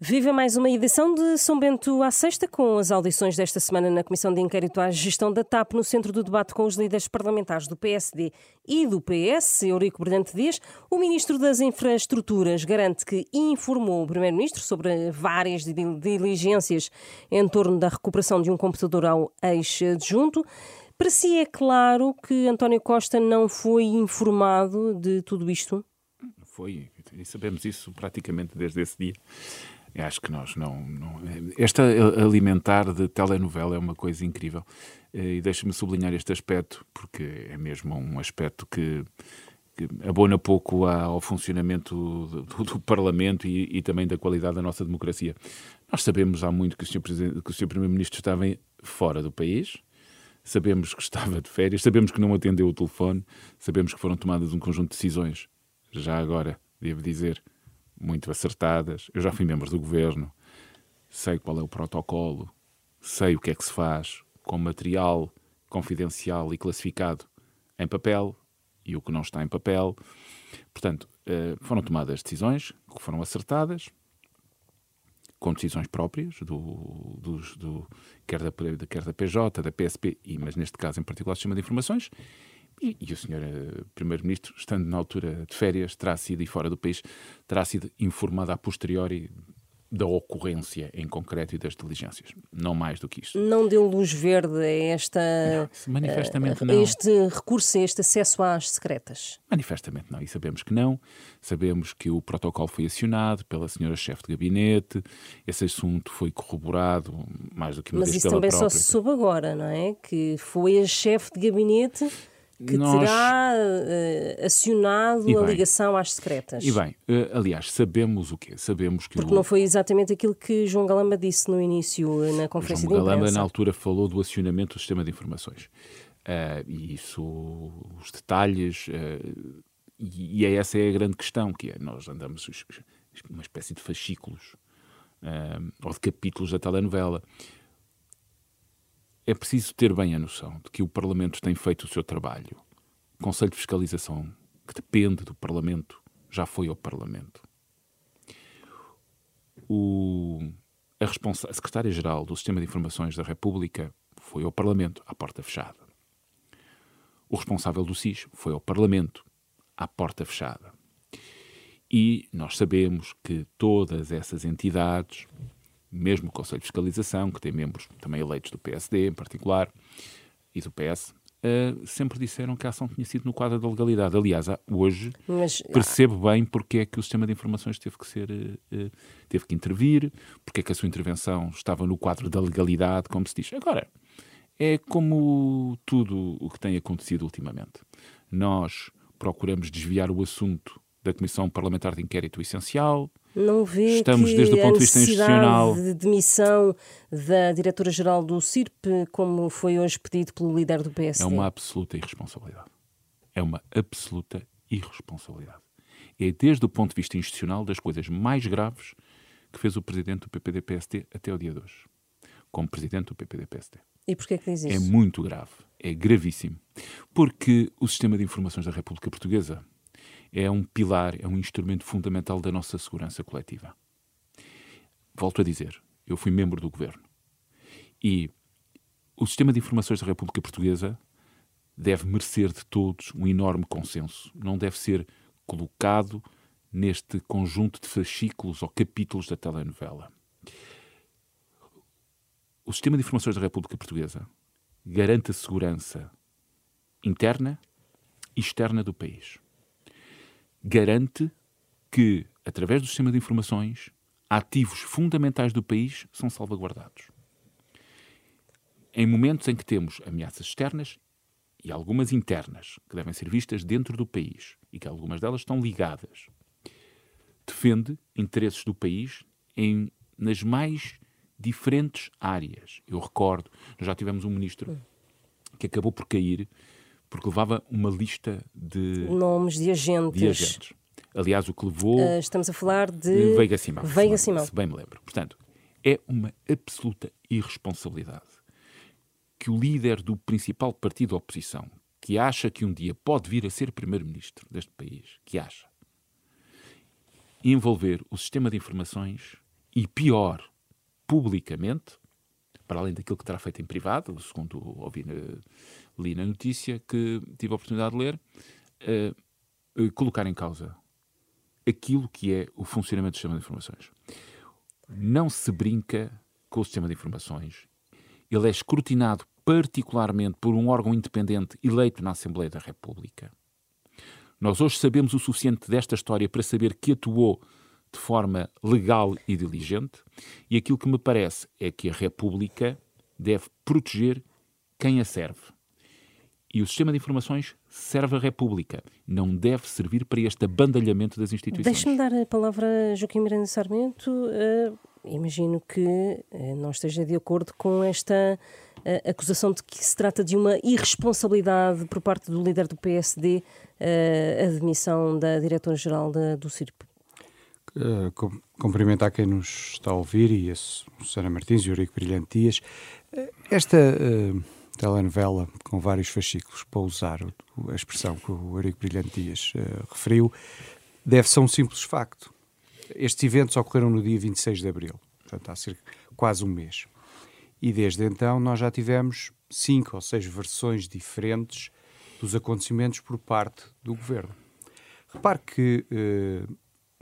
Viva mais uma edição de São Bento à Sexta, com as audições desta semana na Comissão de Inquérito à Gestão da TAP, no centro do debate com os líderes parlamentares do PSD e do PS, Eurico Brilhante Dias. O Ministro das Infraestruturas garante que informou o Primeiro-Ministro sobre várias diligências em torno da recuperação de um computador ao ex-adjunto. Para si é claro que António Costa não foi informado de tudo isto? Foi, e sabemos isso praticamente desde esse dia. Acho que nós não, não. Esta alimentar de telenovela é uma coisa incrível. Eh, e deixa-me sublinhar este aspecto, porque é mesmo um aspecto que, que abona pouco ao funcionamento do, do Parlamento e, e, também da qualidade da nossa democracia. Nós sabemos há muito. Que o Sr. Primeiro-Ministro estava fora do país, sabemos que estava de férias, sabemos que não atendeu o telefone, sabemos que foram tomadas um conjunto de decisões, já agora, devo dizer, muito acertadas. Eu já fui membro do governo, sei qual é o protocolo, sei o que é que se faz com material confidencial e classificado em papel e o que não está em papel. Portanto, eh, foram tomadas decisões que foram acertadas, com decisões próprias, do, do, do, quer, da, quer da PJ, da PSP, e, mas neste caso em particular o Sistema de Informações, e, e o senhor uh, Primeiro-Ministro, estando na altura de férias, terá sido, e fora do país, terá sido informado a posteriori da ocorrência em concreto e das diligências. Não mais do que isto. Não deu luz verde a esta. Não, manifestamente uh, não. Este recurso, este acesso às secretas? Manifestamente não. E sabemos que não. Sabemos que o protocolo foi acionado pela senhora chefe de gabinete. Esse assunto foi corroborado mais do que uma Mas vez isso também própria. só se soube agora, não é? Que foi a chefe de gabinete que Nós... terá uh, acionado a ligação às secretas. E bem, uh, aliás, sabemos o quê? Sabemos que Porque o... não foi exatamente aquilo que João Galamba disse no início, eh, na conferência João de imprensa. Galamba, na altura, falou do acionamento do sistema de informações. Uh, e isso, os detalhes, e, e é essa é a grande questão, que é, nós andamos uma espécie de fascículos, ou de capítulos da telenovela é preciso ter bem a noção de que o Parlamento tem feito o seu trabalho. O Conselho de Fiscalização, que depende do Parlamento, já foi ao Parlamento. O, a, a Secretária-Geral do Sistema de Informações da República foi ao Parlamento, à porta fechada. O responsável do SIS foi ao Parlamento, à porta fechada. E nós sabemos que todas essas entidades mesmo o Conselho de Fiscalização, que tem membros também eleitos do PSD em particular e do PS, uh, eh, sempre disseram que a ação tinha sido no quadro da legalidade. Aliás, hoje Mas, percebo bem porque é que o sistema de informações teve que ser, uh, teve que intervir, porque é que a sua intervenção estava no quadro da legalidade, como se diz. Agora, é como tudo o que tem acontecido ultimamente. Nós procuramos desviar o assunto da Comissão Parlamentar de Inquérito Essencial, não vê Estamos, que desde o ponto de vista institucional. de demissão da diretora-geral do CIRP, como foi hoje pedido pelo líder do PSD? É uma absoluta irresponsabilidade. É uma absoluta irresponsabilidade. É, desde o ponto de vista institucional, das coisas mais graves que fez o presidente do PPD-PSD até o dia de hoje. Como presidente do PPD-PSD. E porquê que diz isso? É muito grave. É gravíssimo. Porque o sistema de informações da República Portuguesa é um pilar, é um instrumento fundamental da nossa segurança coletiva. Volto a dizer, eu fui membro do governo e o sistema de informações da República Portuguesa deve merecer de todos um enorme consenso. Não deve ser colocado neste conjunto de fascículos ou capítulos da telenovela. O sistema de informações da República Portuguesa garante a segurança interna e externa do país garante que, através do sistema de informações, ativos fundamentais do país são salvaguardados. Em momentos em que temos ameaças externas e algumas internas, que devem ser vistas dentro do país e que algumas delas estão ligadas, defende interesses do país em, nas mais diferentes áreas. Eu recordo, nós já tivemos um ministro que acabou por cair porque levava uma lista de nomes de agentes. De agentes. Aliás, o que levou. Uh, estamos a falar de. Veiga Simão. Veiga Simão. Se bem me lembro. Portanto, é uma absoluta irresponsabilidade que o líder do principal partido da oposição, que acha que um dia pode vir a ser primeiro-ministro deste país, que acha, envolver o sistema de informações e pior, publicamente, para além daquilo que terá feito em privado, segundo ouvi, li na notícia que tive a oportunidade de ler, uh, colocar em causa aquilo que é o funcionamento do sistema de informações. Não se brinca com o sistema de informações. Ele é escrutinado particularmente por um órgão independente eleito na Assembleia da República. Nós hoje sabemos o suficiente desta história para saber que atuou de forma legal e diligente, e aquilo que me parece é que a República deve proteger quem a serve. E o sistema de informações serve a República, não deve servir para este abandalhamento das instituições. Deixe-me dar a palavra a Joaquim Miranda Sarmento. Uh, imagino que uh, não esteja de acordo com esta uh, acusação de que se trata de uma irresponsabilidade por parte do líder do PSD, a demissão da diretora-geral do CIRP. Uh, cumprimentar quem nos está a ouvir e a Susana Martins e o Eurico Brilhante Dias. Uh, esta uh, telenovela com vários fascículos, para usar a expressão que o Eurico Brilhante Dias referiu, deve-se a um simples facto. Estes eventos ocorreram no dia 26 de abril, portanto há cerca quase um mês. E desde então nós já tivemos cinco ou seis versões diferentes dos acontecimentos por parte do governo. Repare que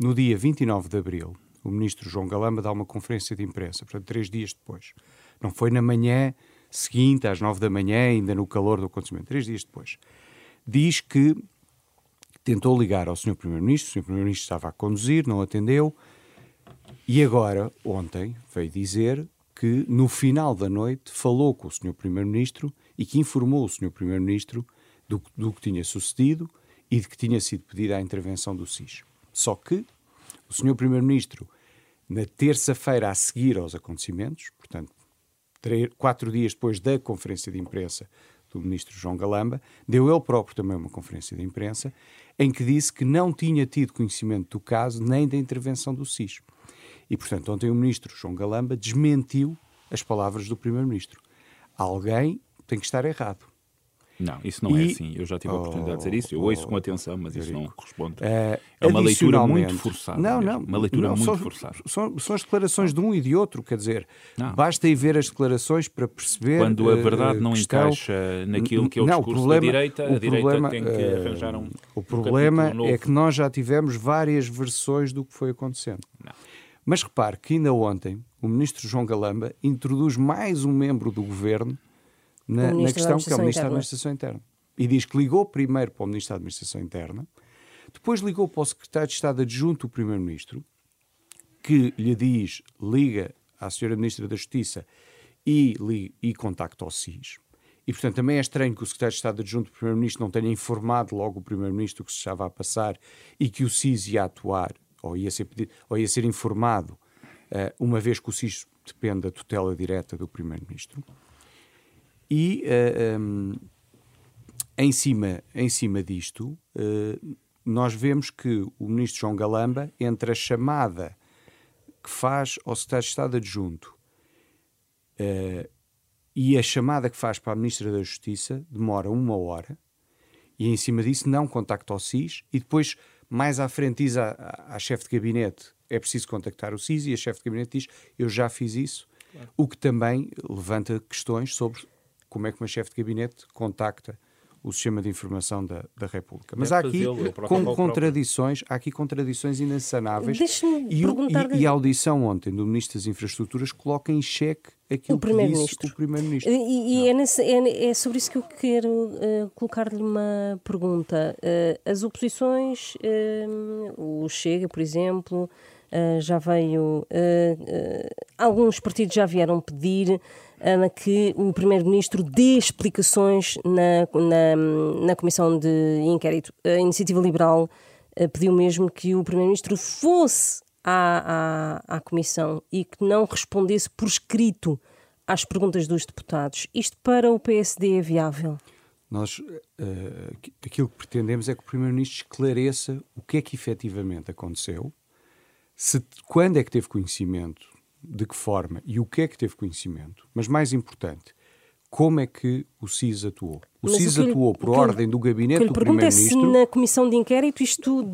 no dia 29 de abril, o ministro João Galamba dá uma conferência de imprensa, portanto, três dias depois. Não foi na manhã seguinte, às nove da manhã, ainda no calor do acontecimento, três dias depois. Diz que tentou ligar ao Sr. Primeiro-Ministro, o Sr. Primeiro-Ministro estava a conduzir, não atendeu, e agora, ontem, veio dizer que no final da noite falou com o Sr. Primeiro-Ministro e que informou o Sr. Primeiro-Ministro do, do que tinha sucedido e de que tinha sido pedida a intervenção do SIS. Só que o Sr. Primeiro-Ministro, na terça-feira a seguir aos acontecimentos, portanto, três, quatro dias depois da conferência de imprensa do Ministro João Galamba, deu ele próprio também uma conferência de imprensa em que disse que não tinha tido conhecimento do caso nem da intervenção do SIS. E, portanto, ontem o Ministro João Galamba desmentiu as palavras do Primeiro-Ministro. Alguém tem que estar errado. Não, isso não é e... é assim. Eu já tive a oportunidade de dizer isso. Eu ouço oh, com atenção, mas isso não corresponde. Uh, é uma leitura muito forçada. Não, mesmo. não. Uma leitura não, muito são, forçada. São, são as declarações de um e de outro. Quer dizer, não. basta ir ver as declarações para perceber. Quando a verdade uh, não encaixa naquilo que é o não, discurso o problema, da direita, a direita problema, tem que eh, arranjar um. O problema um é que nós já tivemos várias versões do que foi acontecendo. Não. Mas repare que ainda ontem o ministro João Galamba introduz mais um membro do governo na, na questão que é o Ministro da Administração Interna e diz que ligou primeiro para o Ministro da Administração Interna, depois ligou para o Secretário de Estado Adjunto do Primeiro-Ministro, que lhe diz, liga à Senhora Ministra da Justiça e, li, e contacta o SIS. E, portanto, também é estranho que o Secretário de Estado Adjunto do Primeiro-Ministro não tenha informado logo o Primeiro-Ministro que se estava a passar e que o SIS ia atuar, ou ia ser, pedido, ou ia ser informado, uh, uma vez que o SIS depende da tutela direta do Primeiro-Ministro. E uh, eh, um, ehm, em cima, em cima disto, uh, nós vemos que o ministro João Galamba, entre a chamada que faz ao secretário de Estado adjunto uh, e a chamada que faz para a ministra da Justiça, demora uma hora, e em cima disso não contacta o SIS, e depois, mais à frente, diz à, à, à chefe de gabinete é preciso contactar o SIS, e a chefe de gabinete diz eu já fiz isso, claro. o que também levanta questões sobre como é que uma chefe de gabinete contacta o sistema de informação da, da República. Mas há aqui com contradições, há aqui contradições inassanáveis. E, e, e, a audição ontem do Ministro das Infraestruturas coloca em xeque aquilo que disse o Primeiro-Ministro. E, e é, nesse, é, é, sobre isso que eu quero uh, colocar-lhe uma pergunta. Uh, as oposições, uh, o Chega, por exemplo, já veio. alguns partidos já vieram pedir que o Primeiro-Ministro dê explicações na, na, na Comissão de Inquérito. A Iniciativa Liberal eh, pediu mesmo que o Primeiro-Ministro fosse à, à, à Comissão e que não respondesse por escrito às perguntas dos deputados. Isto para o PSD é viável? Nós, uh, aquilo que pretendemos é que o Primeiro-Ministro esclareça o que é que efetivamente aconteceu, se, quando é que teve conhecimento de que forma e o que é que teve conhecimento, mas mais importante, como é que o SIS atuou. O Mas SIS atuou por ordem do gabinete do Primeiro-Ministro. É se na comissão de inquérito isto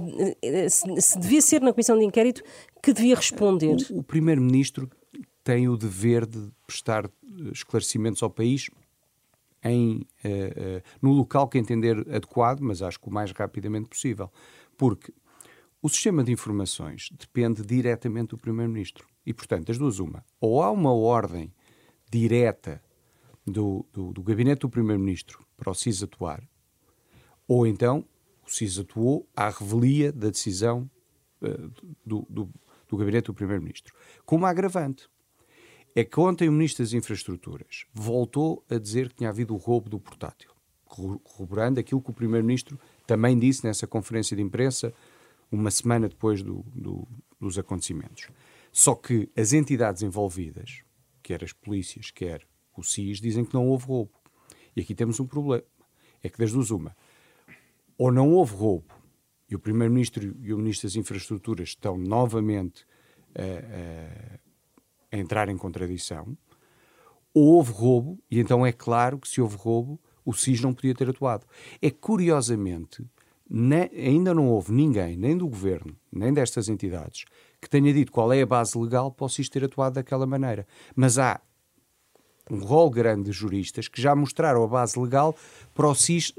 eh, se devia ser na comissão de inquérito que devia responder. O, o Primeiro-Ministro tem o dever de prestar eh, esclarecimentos ao país em, uh, uh, no local que entender adequado, mas acho que o mais rapidamente possível. Porque o sistema de informações depende diretamente do Primeiro-Ministro. E, portanto, das duas, uma. Ou há uma ordem direta do, do, do gabinete do Primeiro-Ministro para o CIS atuar, ou então o CIS atuou à revelia da decisão uh, do, do, do gabinete do Primeiro-Ministro. Com uma agravante. É que ontem o Ministro das Infraestruturas voltou a dizer que tinha havido o roubo do portátil, corroborando aquilo que o Primeiro-Ministro também disse nessa conferência de imprensa uma semana depois do, do, dos acontecimentos. Só que as entidades envolvidas, quer as polícias, quer o SIS, dizem que não houve roubo. E aqui temos um problema. É que das duas uma. Ou não houve roubo, e o Primeiro-Ministro e o Ministro das Infraestruturas estão novamente a, a, a entrar em contradição, ou houve roubo, e então é claro que se houve roubo, o SIS não podia ter atuado. É curiosamente, ne, ainda não houve ninguém, nem do governo, nem destas entidades, que tenha dito qual é a base legal para o SIS ter atuado daquela maneira. Mas há um rol grande de juristas que já mostraram a base legal para o SIS,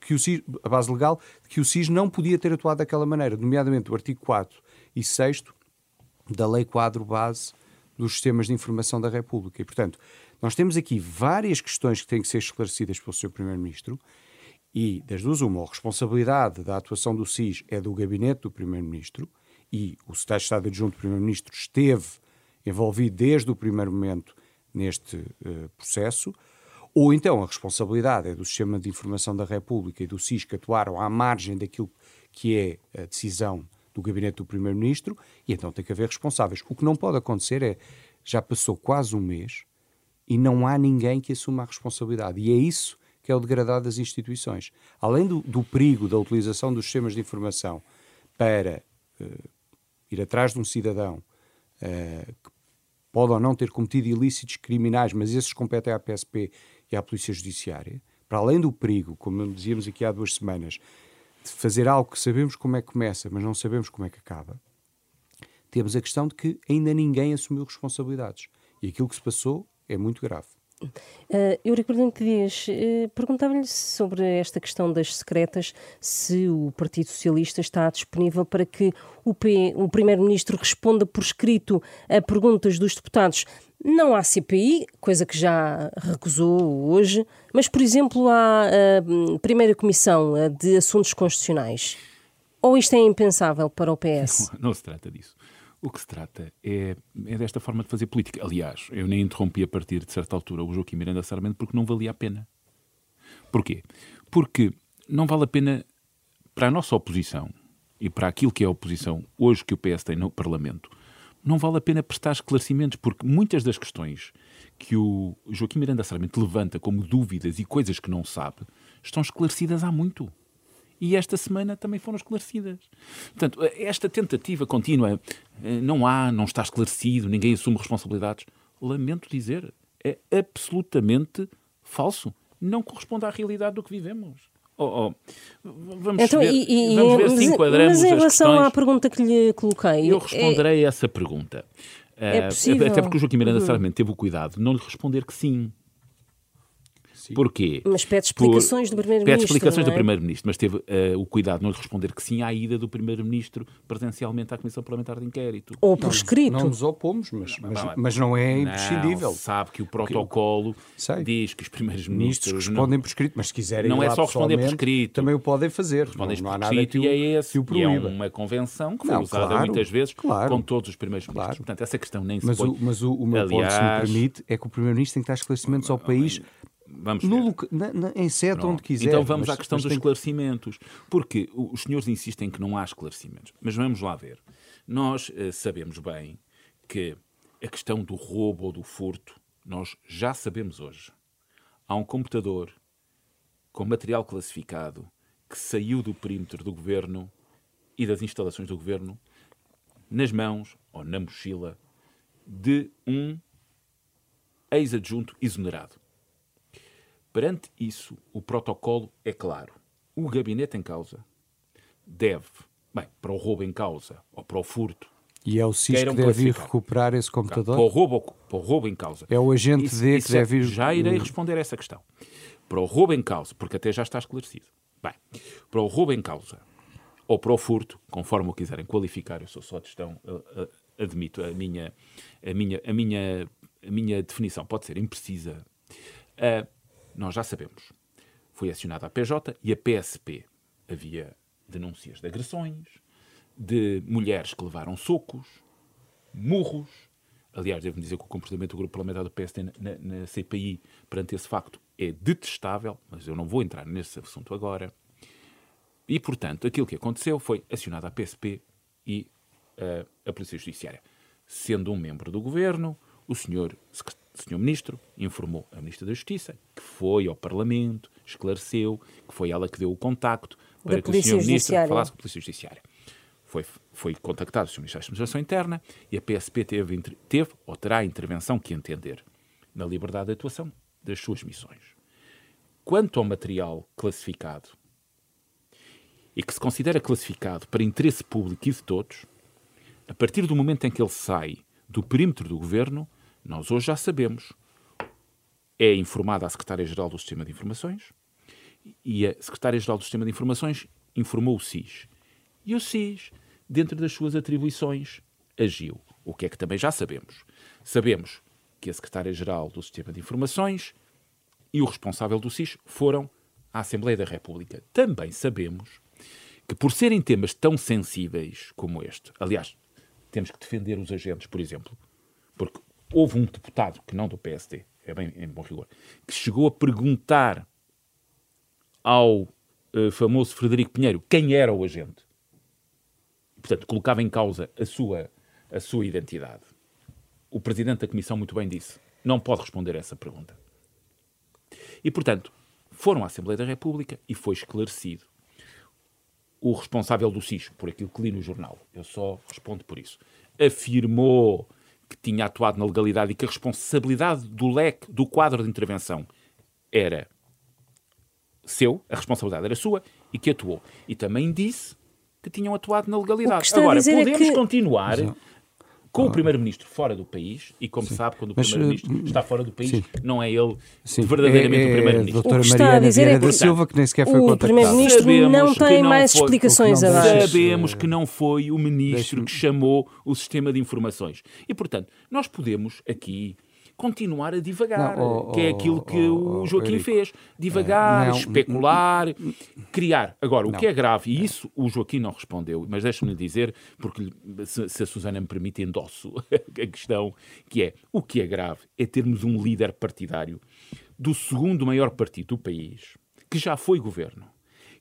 que o a base legal que o SIS não podia ter atuado daquela maneira, nomeadamente o artigo 4 e 6 da Lei Quadro Base dos Sistemas de Informação da República. E, portanto, nós temos aqui várias questões que têm que ser esclarecidas pelo Sr. Primeiro-Ministro e, das duas, uma, a responsabilidade da atuação do SIS é do gabinete do Primeiro-Ministro e o Secretário de Estado Adjunto do Primeiro-Ministro esteve envolvido desde o primeiro momento neste uh, processo, ou então a responsabilidade é do Sistema de Informação da República e do SIS que atuaram à margem daquilo que é a decisão do gabinete do Primeiro-Ministro, e então tem que haver responsáveis. O que não pode acontecer é, já passou quase um mês e não há ninguém que assuma a responsabilidade. E é isso que é o degradado das instituições. Além do, do perigo da utilização dos sistemas de informação para uh, ir atrás de um cidadão uh, que pode ou não ter cometido ilícitos criminais, mas esses competem à PSP e à Polícia Judiciária, para além do perigo, como dizíamos aqui há duas semanas, de fazer algo que sabemos como é que começa, mas não sabemos como é que acaba, temos a questão de que ainda ninguém assumiu responsabilidades. E aquilo que se passou é muito grave. Uh, Eurico Prudente Dias, uh, perguntava-lhe sobre esta questão das secretas, se o Partido Socialista está disponível para que o, o Primeiro-Ministro responda por escrito a perguntas dos deputados, não à CPI, coisa que já recusou hoje, mas, por exemplo, à uh, Primeira Comissão de Assuntos Constitucionais. Ou isto é impensável para o PS? Não, não se trata disso. O que se trata é, é desta forma de fazer política. Aliás, eu nem interrompi a partir de certa altura o Joaquim Miranda Sarmento porque não valia a pena. Porquê? Porque não vale a pena para a nossa oposição e para aquilo que é a oposição hoje que o PS tem no Parlamento, não vale a pena prestar esclarecimentos, porque muitas das questões que o Joaquim Miranda Sarmento levanta como dúvidas e coisas que não sabe estão esclarecidas há muito e esta semana também foram esclarecidas. Portanto, esta tentativa contínua, eh, não há, não está esclarecido, ninguém assume responsabilidades. Lamento dizer, é absolutamente falso. Não corresponde à realidade do que vivemos. Oh, oh. Vamos, então, ver, e, e, vamos ver se enquadramos Mas em relação à pergunta que lhe coloquei... Eu responderei é, a essa pergunta. É uh, possível. Até porque o Joaquim Miranda uhum. teve o cuidado de não lhe responder que sim. Sim. Porquê? Mas pede explicações Por... do Primeiro-Ministro. Pede explicações é? do Primeiro-Ministro, mas teve uh, o cuidado de não lhe responder que sim à ida do Primeiro-Ministro presencialmente à Comissão Parlamentar de Inquérito. Ou por escrito. Não nos opomos, mas, mas, mas não é imprescindível. Não, sabe que o protocolo Sei. diz que os Primeiros-Ministros. respondem por escrito, mas se quiserem. Não é só responder por escrito. Também o podem fazer. Respondem não, não há nada que o, e é esse, que o E é uma convenção que foi não, usada claro, muitas vezes claro, com todos os Primeiros-Ministros. Claro. Portanto, essa questão nem se mas põe. O, mas o, o meu Aliás, ponto, se me permite, é que o Primeiro-Ministro tem que dar esclarecimentos ao país Vamos no, na, na, em sede onde quiser. Então vamos mas, à questão dos esclarecimentos. Porque os senhores insistem que não há esclarecimentos. Mas vamos lá ver. Nós uh, sabemos bem que a questão do roubo ou do furto, nós já sabemos hoje. Há um computador com material classificado que saiu do perímetro do governo e das instalações do governo nas mãos ou na mochila de um ex-adjunto exonerado. Perante isso, o protocolo é claro. O gabinete em causa deve, bem, para o roubo em causa ou para o furto, e é o SIS que deve ir recuperar esse computador? Para o, roubo, para o roubo em causa. É o agente isso, D que deve ir... Já irei responder a essa questão. Para o roubo em causa, porque até já está esclarecido. Bem, para o roubo em causa ou para o furto, conforme o quiserem qualificar, eu sou só de gestão, admito a minha, a minha, a minha, a minha definição pode ser imprecisa. Uh, nós já sabemos. Foi acionada a PJ e a PSP. Havia denúncias de agressões, de mulheres que levaram socos, murros. Aliás, devo dizer que o comportamento do grupo parlamentar do PSD na, na, CPI perante esse facto é detestável, mas eu não vou entrar nesse assunto agora. E, portanto, aquilo que aconteceu foi acionada a PSP e uh, a Polícia Judiciária. Sendo um membro do governo, o senhor, senhor Ministro informou a Ministra da Justiça que foi ao Parlamento, esclareceu, que foi ela que deu o contacto para da que o senhor Ministro falasse com a Polícia Judiciária foi, foi contactado o Sr. Ministro da Administração Interna e a PSP teve, teve ou terá a intervenção que entender na liberdade de atuação das suas missões. Quanto ao material classificado e que se considera classificado para interesse público e de todos, a partir do momento em que ele sai do perímetro do governo, nós hoje já sabemos. É informada a Secretária-Geral do Sistema de Informações e a Secretária-Geral do Sistema de Informações informou o SIS e o SIS, dentro das suas atribuições, agiu. O que é que também já sabemos. Sabemos que a Secretária-Geral do Sistema de Informações e o responsável do SIS foram à Assembleia da República. Também sabemos que, por serem temas tão sensíveis como este, aliás, temos que defender os agentes, por exemplo, houve um deputado, que não do PSD, é bem em bom rigor, que chegou a perguntar ao uh, famoso Frederico Pinheiro quem era o agente portanto, colocava em causa a sua, a sua identidade. O presidente da Comissão muito bem disse: não pode responder a essa pergunta. E, portanto, foram à Assembleia da República e foi esclarecido. O responsável do SIS, por aquilo que li no jornal, eu só respondo por isso, afirmou que tinha atuado na legalidade e que a responsabilidade do leque, do quadro de intervenção, era seu, a responsabilidade era sua, e que atuou. E também disse que tinham atuado na legalidade. Agora, é podemos é que... continuar com o Primeiro-Ministro fora do país, e como sim. sabe, quando o Primeiro-Ministro uh, está fora do país, sim. não é ele sim. verdadeiramente é, é, o Primeiro-Ministro. O que está a dizer é que da Silva, que nem sequer foi o Primeiro-Ministro não tem não mais foi, explicações a dar. Sabemos que não foi o Ministro que chamou o sistema de informações. E, portanto, nós podemos aqui continuar a divagar, não, oh, que é aquilo que oh, o Joaquim Eurico, fez. Divagar, não, especular, criar. Agora, o que é grave, e isso o Joaquim não respondeu, mas deixe-me dizer, porque se, se, a Susana me permite, endosso a questão, que é, o que é grave é termos um líder partidário do segundo maior partido do país, que já foi governo,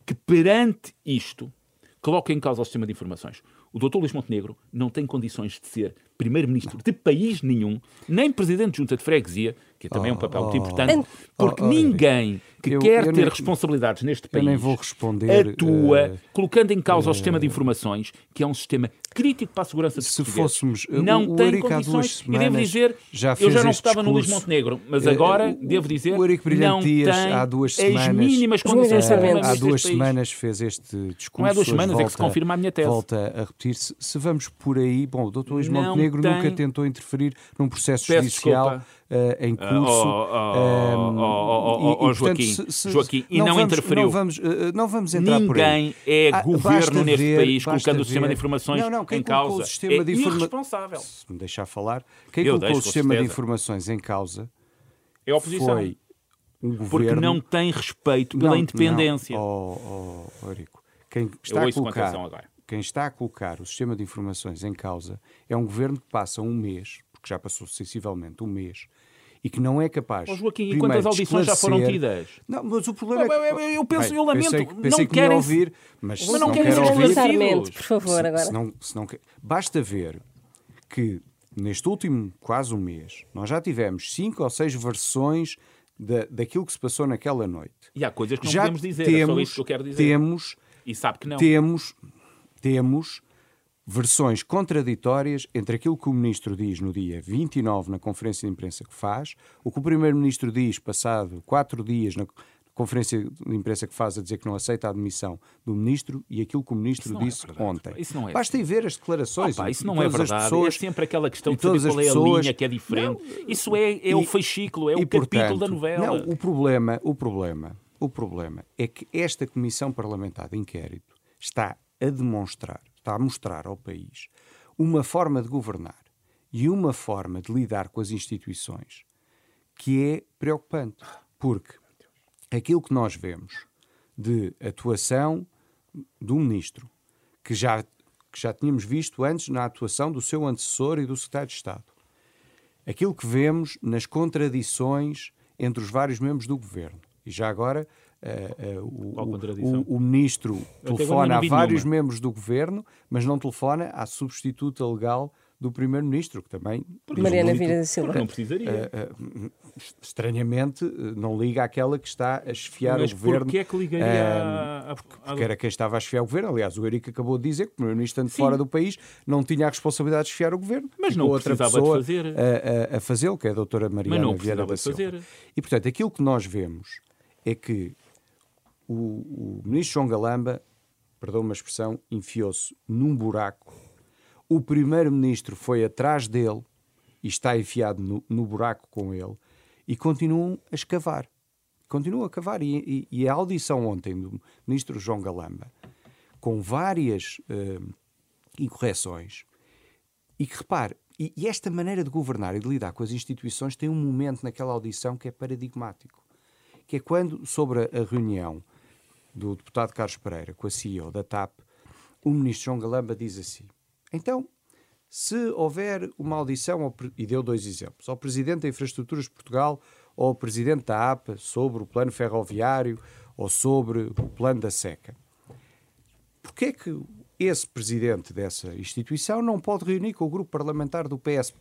que perante isto coloca em causa o sistema de informações. O doutor Luís Montenegro não tem condições de ser primeiro-ministro de país nenhum, nem presidente de junta de freguesia, que também é um papel muito oh, importante, porque oh, oh, ninguém que eu, quer eu ter nem, responsabilidades neste país responder, atua uh, colocando em causa uh, o sistema de informações, que é um sistema crítico para a segurança dos se fôssemos não o, o tem Eurico condições. semanas, e devo dizer já eu já não estava no Luís Montenegro mas agora uh, devo dizer o Eurico não tem há duas semanas, as mínimas condições. há duas semanas fez este discurso não é duas semanas volta, é que se confirma a minha tese. volta a repetir se, se vamos por aí bom o doutor Luís Montenegro tem... nunca tentou interferir num processo Peço judicial uh, em curso. Joaquim, Joaquim, e não, vamos, interferiu. Não vamos, uh, não vamos entrar Ninguém por aí. é ah, governo neste ver, país colocando ver. o sistema de informações não, não, quem em causa. O sistema é de informa... irresponsável. Se me deixar falar, quem Eu colocou o sistema de informações em causa é a oposição. foi um governo... Porque não tem respeito pela não, independência. Não. Oh, oh, Eurico, quem está a colocar quem está a colocar o sistema de informações em causa é um governo que passa um mês, porque já passou sensivelmente um mês, e que não é capaz. Oh, Joaquim, e quantas audições já foram tidas? Não, mas o problema é que. Eu, penso, eu lamento, pensei, pensei não querem ouvir, mas, mas não, não querem ouvir. por favor, agora. Se não, se não, basta ver que neste último quase um mês nós já tivemos cinco ou seis versões da, daquilo que se passou naquela noite. E há coisas que não já podemos dizer, temos, é só isso que eu quero dizer. Temos. E sabe que não. Temos. Temos versões contraditórias entre aquilo que o ministro diz no dia 29 na conferência de imprensa que faz, o que o primeiro-ministro diz passado quatro dias na conferência de imprensa que faz a dizer que não aceita a admissão do ministro e aquilo que o ministro é disse é ontem. Isso não é Basta ir ver as declarações. Opa, isso não é verdade. Pessoas, é sempre aquela questão de saber qual é pessoas... a linha que é diferente. Não, isso é, é e, o fascículo, é o capítulo portanto, da novela. Não, o problema, o problema, o problema é que esta comissão parlamentar de inquérito está a demonstrar, está a mostrar ao país uma forma de governar e uma forma de lidar com as instituições que é preocupante. Porque aquilo que nós vemos de atuação do ministro, que já, que já tínhamos visto antes na atuação do seu antecessor e do secretário de Estado, aquilo que vemos nas contradições entre os vários membros do governo, e já agora Uh, uh, o, o, o, ministro telefona a vários nenhuma. membros do governo, mas não telefona à substituta legal do primeiro-ministro, que também. Mariana Vira da Silva. Não precisaria. Uh, estranhamente, não liga àquela que está a esfiar mas o governo. Mas porquê é que ligaria? porque, porque era quem estava a esfiar o governo. Aliás, o Eurico acabou de dizer que o primeiro-ministro, estando fora do país, não tinha a responsabilidade de esfiar o governo. Mas não outra pessoa de fazer. A, a, a fazê-lo, que é a doutora Mariana Vieira da Silva. Fazer. E, portanto, aquilo que nós vemos é que o, o ministro João Galamba, perdão uma expressão, enfiou-se num buraco. O primeiro-ministro foi atrás dele e está enfiado no, no, buraco com ele e continuam a escavar. Continuam a cavar. E, e, e, a audição ontem do ministro João Galamba, com várias uh, incorreções, e que repare, e, e esta maneira de governar e de lidar com as instituições tem um momento naquela audição que é paradigmático, que é quando, sobre a, reunião do deputado Carlos Pereira com a CEO da TAP, o ministro João Galamba diz assim: então, se houver uma audição, e deu dois exemplos, ao Presidente da Infraestruturas de Portugal ou ao Presidente da APA sobre o plano ferroviário ou sobre o plano da SECA, porquê é que esse Presidente dessa instituição não pode reunir com o grupo parlamentar do PS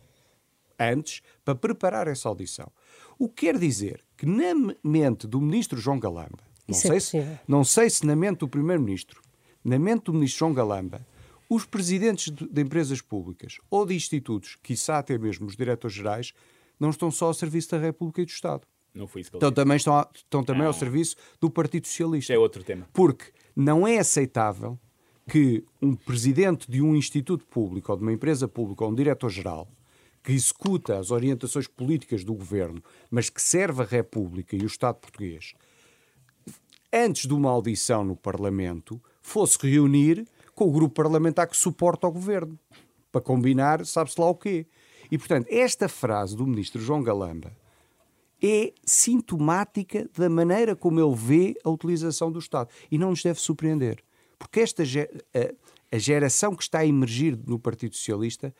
antes para preparar essa audição? O que quer dizer que na mente do Ministro João Galamba não Isso é sei, é se, não sei se na mente do Primeiro-Ministro, na mente do Ministro João Galamba, os presidentes de, de empresas públicas ou de institutos, quiçá até mesmo os diretores-gerais, não estão só ao serviço da República e do Estado. Não foi isso que então, também estão, a, estão também ao serviço do Partido Socialista. É outro tema. Porque não é aceitável que um presidente de um instituto público ou de uma empresa pública ou um diretor-geral que executa as orientações políticas do governo, mas que serve a República e o Estado português, antes de uma audição no Parlamento, fosse reunir com o grupo parlamentar que suporta o governo, para combinar, sabe-se lá o quê. E, portanto, esta frase do ministro João Galamba é sintomática da maneira como ele vê a utilização do Estado. E não nos deve surpreender. Porque esta a, geração que está a emergir no Partido Socialista,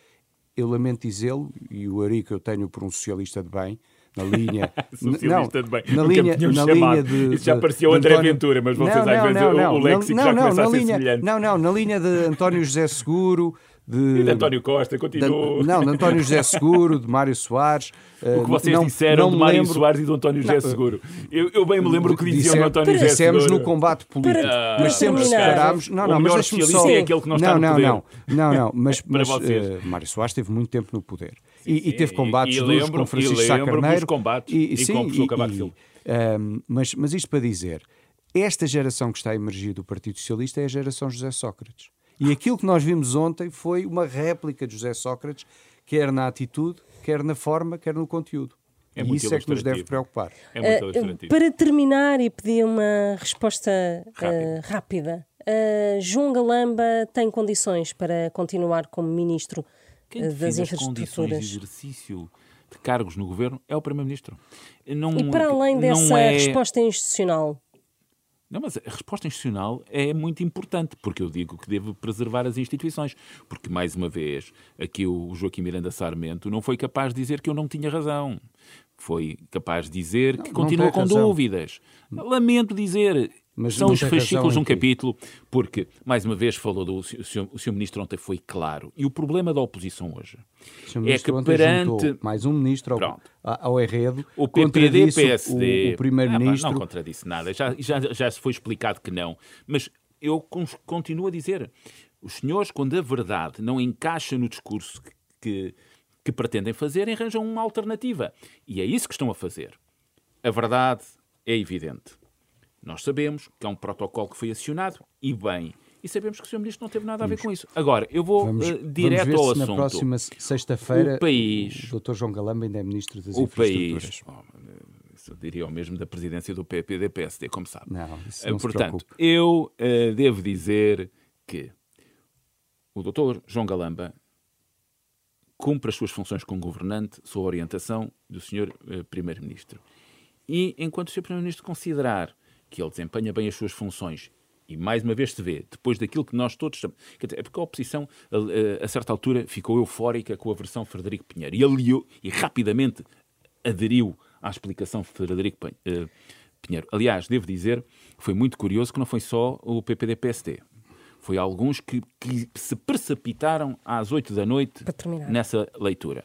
eu lamento dizê-lo, e o Ari que eu tenho por um socialista de bem, na linha. não, bem. Na linha, na linha de, Isso já parecia o André António... Ventura, mas vocês não, às vezes não, não, o, o léxico não, já não, começa a ser linha, semelhante. Não, não, na linha de António José Seguro, de, de António Costa, continua. não, de António José Seguro, de Mário Soares. O que vocês não, disseram não de Mário lembro... Soares e do António José Seguro. Eu, eu bem me lembro o que diziam do António José Seguro. Dissemos no combate político, ah, mas sempre separámos. Não, não, mas só. é aquele que não não, poder. Não, não, não, mas, mas uh, Mário Soares teve muito tempo no poder. E, sim, e, teve combates e, e lembro, com Francisco Sá Carneiro. combates e, e, sim, com o professor Cavaco Silva. Mas, mas isto para dizer, esta geração que está a emergir do Partido Socialista é a geração José Sócrates. E aquilo que nós vimos ontem foi uma réplica de José Sócrates, quer na atitude, quer na forma, quer no conteúdo. É e isso é que nos deve preocupar. É uh, para terminar e pedir uma resposta uh, rápida, uh, João Galamba tem condições para continuar como ministro Quem das infraestruturas? condições de exercício de cargos no governo é o primeiro-ministro. E para além dessa é... resposta institucional, não, mas a resposta institucional é muito importante, porque eu digo que devo preservar as instituições. Porque, mais uma vez, aqui o Joaquim Miranda Sarmento não foi capaz de dizer que eu não tinha razão. Foi capaz de dizer que continua com razão. dúvidas. Lamento dizer, mas São os fascículos de um capítulo, porque, mais uma vez, falou do. O senhor, o senhor Ministro ontem foi claro. E o problema da oposição hoje é que perante. Mais um ministro ao, Pronto. ao Herredo. O PPD, PSD. O, o Primeiro-Ministro. Ah, não contradisse nada. Já, já, já se foi explicado que não. Mas eu continuo a dizer. Os senhores, quando a verdade não encaixa no discurso que, que, que pretendem fazer, arranjam uma alternativa. E é isso que estão a fazer. A verdade é evidente. Nós sabemos que é um protocolo que foi acionado, e bem, e sabemos que o Sr. Ministro não teve nada a ver com isso. Agora, eu vou vamos, uh, direto vamos ao assunto. Na próxima sexta-feira, o país, o Dr. João Galamba ainda é Ministro das o Infraestruturas. País, oh, diria o mesmo da presidência do PPD-PSD, como sabe. Não, isso não uh, Portanto, eu uh, devo dizer que o Dr. João Galamba cumpre as suas funções como governante sob a orientação do Sr. Primeiro-Ministro. E enquanto o Sr. Primeiro-Ministro considerar que ele desempenha bem as suas funções e mais uma vez se vê, depois daquilo que nós todos estamos. É porque a oposição, a, a, certa altura, ficou eufórica com a versão Frederico Pinheiro e aliou e rapidamente aderiu à explicação Frederico eh, Pinheiro. Aliás, devo dizer, foi muito curioso que não foi só o PPD-PSD. Foi alguns que, que, se precipitaram às oito da noite nessa leitura.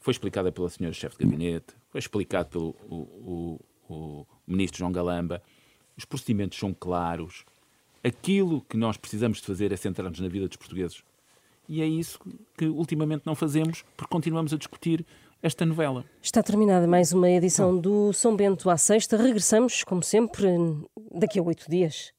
Foi explicada pela senhora chefe de gabinete, foi explicado pelo o, o ministro João Galamba os procedimentos são claros. Aquilo que nós precisamos de fazer é centrar-nos na vida dos portugueses. E é isso que ultimamente não fazemos, porque continuamos a discutir esta novela. Está terminada mais uma edição do São Bento à Sexta. Regressamos, como sempre, daqui a oito dias.